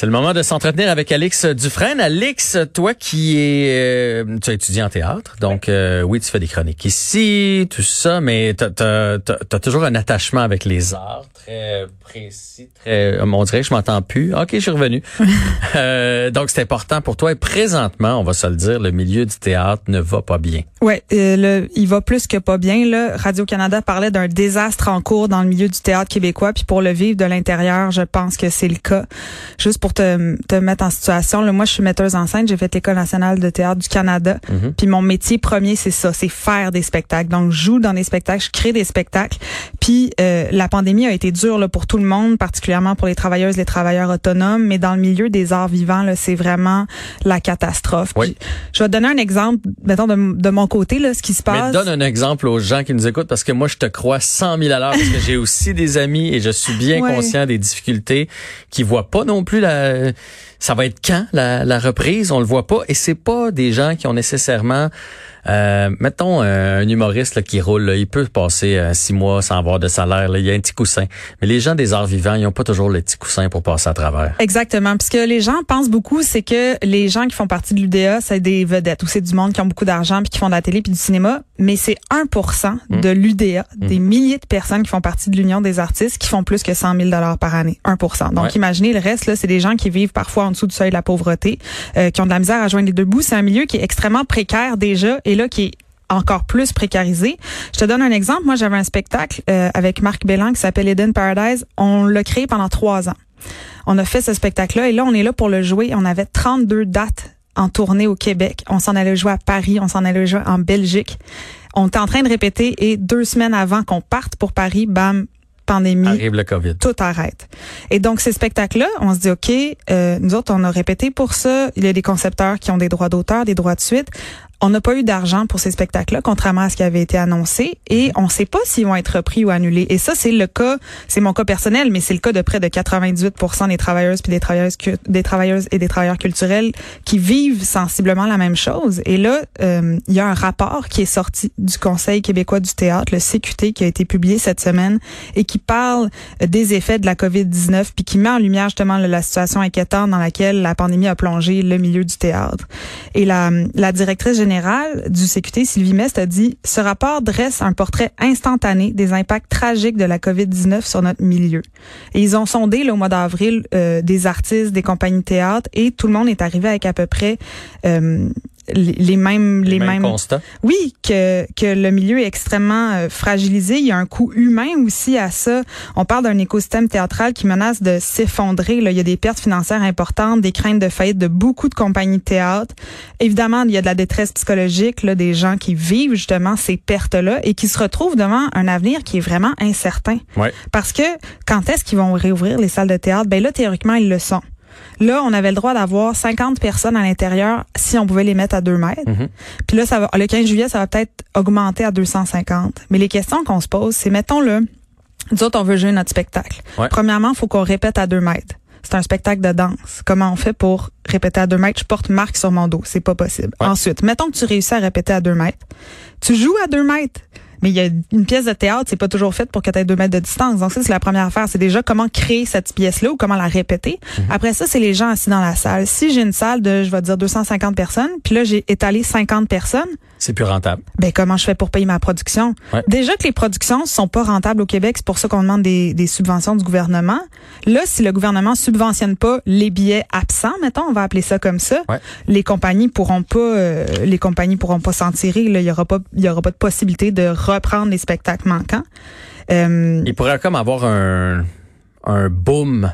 C'est le moment de s'entretenir avec Alix Dufresne. Alix, toi qui es, euh, tu as étudié en théâtre, donc euh, oui, tu fais des chroniques ici, tout ça, mais tu as, toujours un attachement avec les arts très précis, très, on dirait que je m'entends plus. Ok, je suis revenu. euh, donc c'est important pour toi. Et présentement, on va se le dire, le milieu du théâtre ne va pas bien. Ouais, euh, il va plus que pas bien. Là, Radio Canada parlait d'un désastre en cours dans le milieu du théâtre québécois, puis pour le vivre de l'intérieur, je pense que c'est le cas. Juste pour te, te mettre en situation, là, moi, je suis metteuse en scène. J'ai fait l'École nationale de théâtre du Canada. Mhm. Puis mon métier premier, c'est ça, c'est faire des spectacles. Donc, je joue dans des spectacles, je crée des spectacles. Puis euh, la pandémie a été dure là, pour tout le monde, particulièrement pour les travailleuses, les travailleurs autonomes. Mais dans le milieu des arts vivants, là, c'est vraiment la catastrophe. je vais te donner un exemple, mettons, de, de, mon côté, là, ce qui se passe. Mais donne un exemple aux gens qui nous écoutent parce que moi, je te crois 100 000 à l'heure parce que j'ai aussi des amis et je suis bien conscient des difficultés qui voient pas non plus la euh, ça va être quand la, reprise, on le voit pas et c'est pas des gens qui ont nécessairement euh, mettons un humoriste qui roule, il peut passer euh, six mois sans avoir de salaire. il y a un petit coussin. Mais les gens des arts vivants, ils n'ont pas toujours le petit coussin pour passer à travers. Exactement. Parce que les gens pensent beaucoup, c'est que les gens qui font partie de l'UDA, c'est des vedettes ou c'est du monde qui ont beaucoup d'argent puis qui font de la télé puis du cinéma. Mais c'est 1% mmh. de l'UDA, mmh. des milliers de personnes qui font partie de l'Union des artistes qui font plus que 100 000 dollars par année. 1%. Donc imaginez le reste, là, c'est des gens qui vivent parfois en dessous du seuil de la pauvreté, euh, qui ont de la misère à joindre les deux bouts. C'est un milieu qui est extrêmement précaire déjà et là qui est encore plus précarisé. Je te donne un exemple. Moi, j'avais un spectacle euh, avec Marc Bellan qui s'appelle Eden Paradise. On l'a créé pendant trois ans. On a fait ce spectacle-là et là, on est là pour le jouer. On avait 32 dates en tournée au Québec. On s'en allait jouer à Paris, on s'en allait jouer en Belgique. On était en train de répéter et deux semaines avant qu'on parte pour Paris, bam, pandémie. Arrive le COVID. Tout arrête. Et donc, ces spectacles-là, on se dit, OK, euh, nous autres, on a répété pour ça. Il y a des concepteurs qui ont des droits d'auteur, des droits de suite. On n'a pas eu d'argent pour ces spectacles-là, contrairement à ce qui avait été annoncé, et on ne sait pas s'ils vont être repris ou annulés. Et ça, c'est le cas, c'est mon cas personnel, mais c'est le cas de près de 98 des travailleuses puis des travailleuses, des travailleuses et des travailleurs culturels qui vivent sensiblement la même chose. Et là, euh, il y a un rapport qui est sorti du Conseil québécois du théâtre, le CQT, qui a été publié cette semaine et qui parle des effets de la COVID-19 puis qui met en lumière justement la situation inquiétante dans laquelle la pandémie a plongé le milieu du théâtre. Et la, la directrice générale du CQT, Sylvie Mest, a dit Ce rapport dresse un portrait instantané des impacts tragiques de la COVID-19 sur notre milieu. Et ils ont sondé là, au mois d'avril euh, des artistes, des compagnies de théâtre et tout le monde est arrivé avec à peu près euh, les, mêmes les, mêmes, constats? Oui, que que le milieu est extrêmement euh, fragilisé, il y a un coût humain aussi à ça. On parle d'un écosystème théâtral qui menace de s'effondrer, il y a des pertes financières importantes, des craintes de faillite de beaucoup de compagnies de théâtre. Évidemment, il y a de la détresse psychologique là des gens qui vivent justement ces pertes-là et qui se retrouvent devant un avenir qui est vraiment incertain. Ouais. Parce que quand est-ce qu'ils vont réouvrir les salles de théâtre? Ben là théoriquement, ils le sont. Là, on avait le droit d'avoir 50 personnes à l'intérieur si on pouvait les mettre à 2 mètres. Mhm. Puis là, ça va, le 15 juillet, ça va peut-être augmenter à 250. Mais les questions qu'on se pose, c'est mettons-le, nous autres, on veut jouer notre spectacle. Premièrement, il faut qu'on répète à 2 mètres. C'est un spectacle de danse. Comment on fait pour répéter à 2 mètres? Je porte marque sur mon dos. C'est pas possible. Ensuite, mettons que tu réussis à répéter à 2 mètres. Tu joues à 2 mètres. Mais il y a une pièce de théâtre, c'est pas toujours fait pour que tu aies deux mètres de distance. Donc ça, c'est la première affaire. C'est déjà comment créer cette pièce-là ou comment la répéter. Mhm. Après ça, c'est les gens assis dans la salle. Si j'ai une salle de, je vais dire, 250 personnes, puis là, j'ai étalé 50 personnes, c'est plus rentable. Ben comment je fais pour payer ma production? Déjà que les productions sont pas rentables au Québec, c'est pour ça qu'on demande des, des, subventions du gouvernement. Là, si le gouvernement subventionne pas les billets absents, mettons, on va appeler ça comme ça, les compagnies pourront pas, euh, les compagnies pourront pas s'en tirer. il y aura pas, il y aura pas de possibilité de reprendre les spectacles manquants. Euh, il pourrait comme avoir un un boom.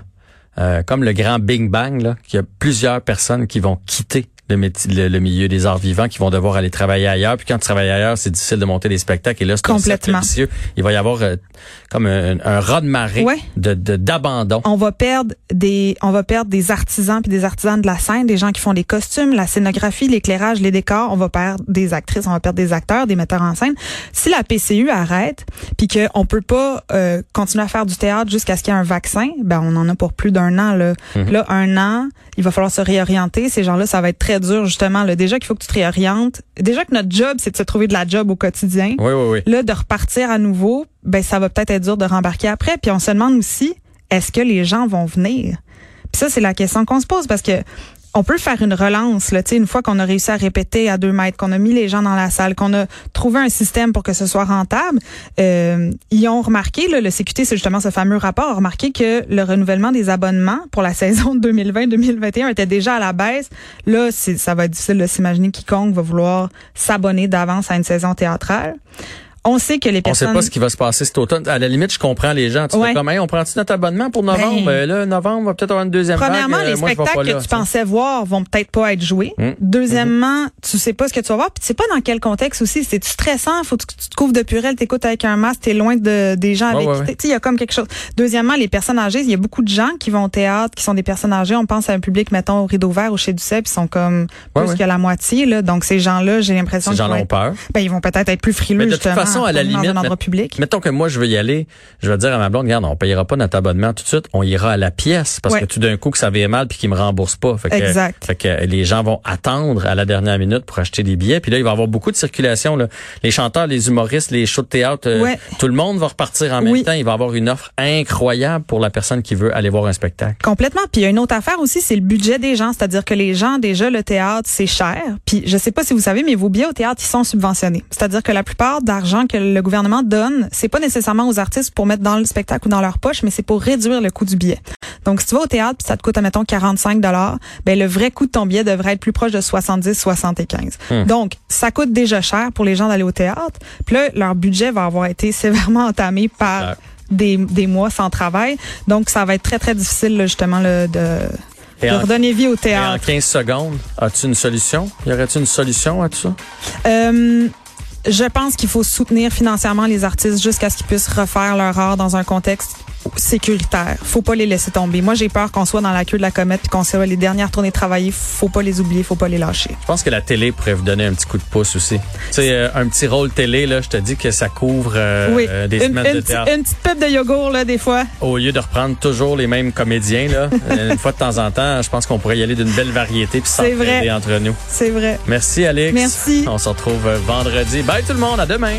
Euh, comme le grand Bing Bang, là, qu'il y a plusieurs personnes qui vont quitter le, le, milieu des arts vivants qui vont devoir aller travailler ailleurs. Puis quand tu travailles ailleurs, c'est difficile de monter des spectacles. Et là, c'est Complètement. Il va y avoir euh, comme un, un raz de marée de d'abandon. on va perdre des on va perdre des artisans puis des artisans de la scène, des gens qui font les costumes, la scénographie, l'éclairage, les décors. On va perdre des actrices, on va perdre des acteurs, des metteurs en scène. Si la PCU arrête puis qu'on peut pas euh, continuer à faire du théâtre jusqu'à ce qu'il y ait un vaccin, ben on en a pour plus d'un an là. Mhm. Là, un an, il va falloir se réorienter. Ces gens-là, ça va être très dur justement. Là, déjà qu'il faut que tu te réorientes. Déjà que notre job, c'est de se trouver de la job au quotidien. Oui, oui, oui. Là, de repartir à nouveau, ben ça va peut-être être dur de rembarquer après. Puis on se demande aussi, est-ce que les gens vont venir? Puis ça, c'est la question qu'on se pose parce que on peut faire une relance, là, une fois qu'on a réussi à répéter à deux mètres, qu'on a mis les gens dans la salle, qu'on a trouvé un système pour que ce soit rentable. Euh, ils ont remarqué, le CQT, c'est justement ce fameux rapport, a remarqué que le renouvellement des abonnements pour la saison 2020-2021 était déjà à la baisse. Là, ça va être difficile de s'imaginer quiconque va vouloir s'abonner d'avance à une saison théâtrale. On sait que les personnes. On sait pas ce qui va se passer cet automne. À la limite, je comprends les gens. Tu ouais. comme, on prend-tu notre abonnement pour novembre? Ben, euh, là, novembre, va peut-être avoir une deuxième Premièrement, vague. les euh, spectacles que tu pensais voir vont peut-être pas être joués. Hum. Deuxièmement, tu sais pas ce que tu vas voir. Puis tu sais pas dans quel contexte aussi. C'est stressant? Faut que tu te couvres de purée, t'écoutes avec un masque, t'es loin de, des gens avec qui Tu il y a comme quelque chose. Deuxièmement, les personnes âgées, il y a beaucoup de gens qui vont au théâtre, qui sont des personnes âgées. On pense à un public, mettons, au rideau vert ou chez Duceppe, ils sont comme plus que la moitié, là. Donc, ces gens-là, j'ai l'impression qu'ils vont peur. Ben, ils vont peut-être être plus frileux, toute façon, à la limite, public. Mettons que moi, je veux y aller, je vais dire à ma blonde, regarde, on payera pas notre abonnement tout de suite, on ira à la pièce parce que tout d'un coup que ça vient mal puis qu'ils me remboursent pas. Fait que, exact. Fait que les gens vont attendre à la dernière minute pour acheter des billets. Puis là, il va y avoir beaucoup de circulation. Là. Les chanteurs, les humoristes, les shows de théâtre, euh, tout le monde va repartir en même temps. Il va y avoir une offre incroyable pour la personne qui veut aller voir un spectacle. Complètement. Puis il y a une autre affaire aussi, c'est le budget des gens. C'est-à-dire que les gens, déjà, le théâtre, c'est cher. Puis je sais pas si vous savez, mais vos billets au théâtre, ils sont subventionnés. C'est-à-dire que la plupart d'argent que le gouvernement donne, c'est pas nécessairement aux artistes pour mettre dans le spectacle ou dans leur poche, mais c'est pour réduire le coût du billet. Donc, si tu vas au théâtre puis ça te coûte, admettons, 45 dollars, ben le vrai coût de ton billet devrait être plus proche de 70, 75. Hmm. Donc, ça coûte déjà cher pour les gens d'aller au théâtre. Puis là, leur budget va avoir été sévèrement entamé par des, des mois sans travail. Donc, ça va être très, très difficile, justement, de, de redonner vie au théâtre. en 15 secondes, as-tu une solution? Y aurait-il une solution à tout ça? Euh, je pense qu'il faut soutenir financièrement les artistes jusqu'à ce qu'ils puissent refaire leur art dans un contexte sécuritaire. Faut pas les laisser tomber. Moi, j'ai peur qu'on soit dans la queue de la comète puis qu'on soit les dernières tournées travailler. Faut pas les oublier, faut pas les lâcher. Je pense que la télé pourrait vous donner un petit coup de pouce aussi. Tu sais, euh, un petit rôle télé, là, je te dis que ça couvre euh, euh, des semaines de théâtre. Une petite pub de yogourt, là, des fois. Au lieu de reprendre toujours les mêmes comédiens, là, une fois de temps en temps, je pense qu'on pourrait y aller d'une belle variété puis s'entraider entre nous. C'est vrai. Merci, Alex. Merci. On se retrouve vendredi. Bye tout le monde, à demain.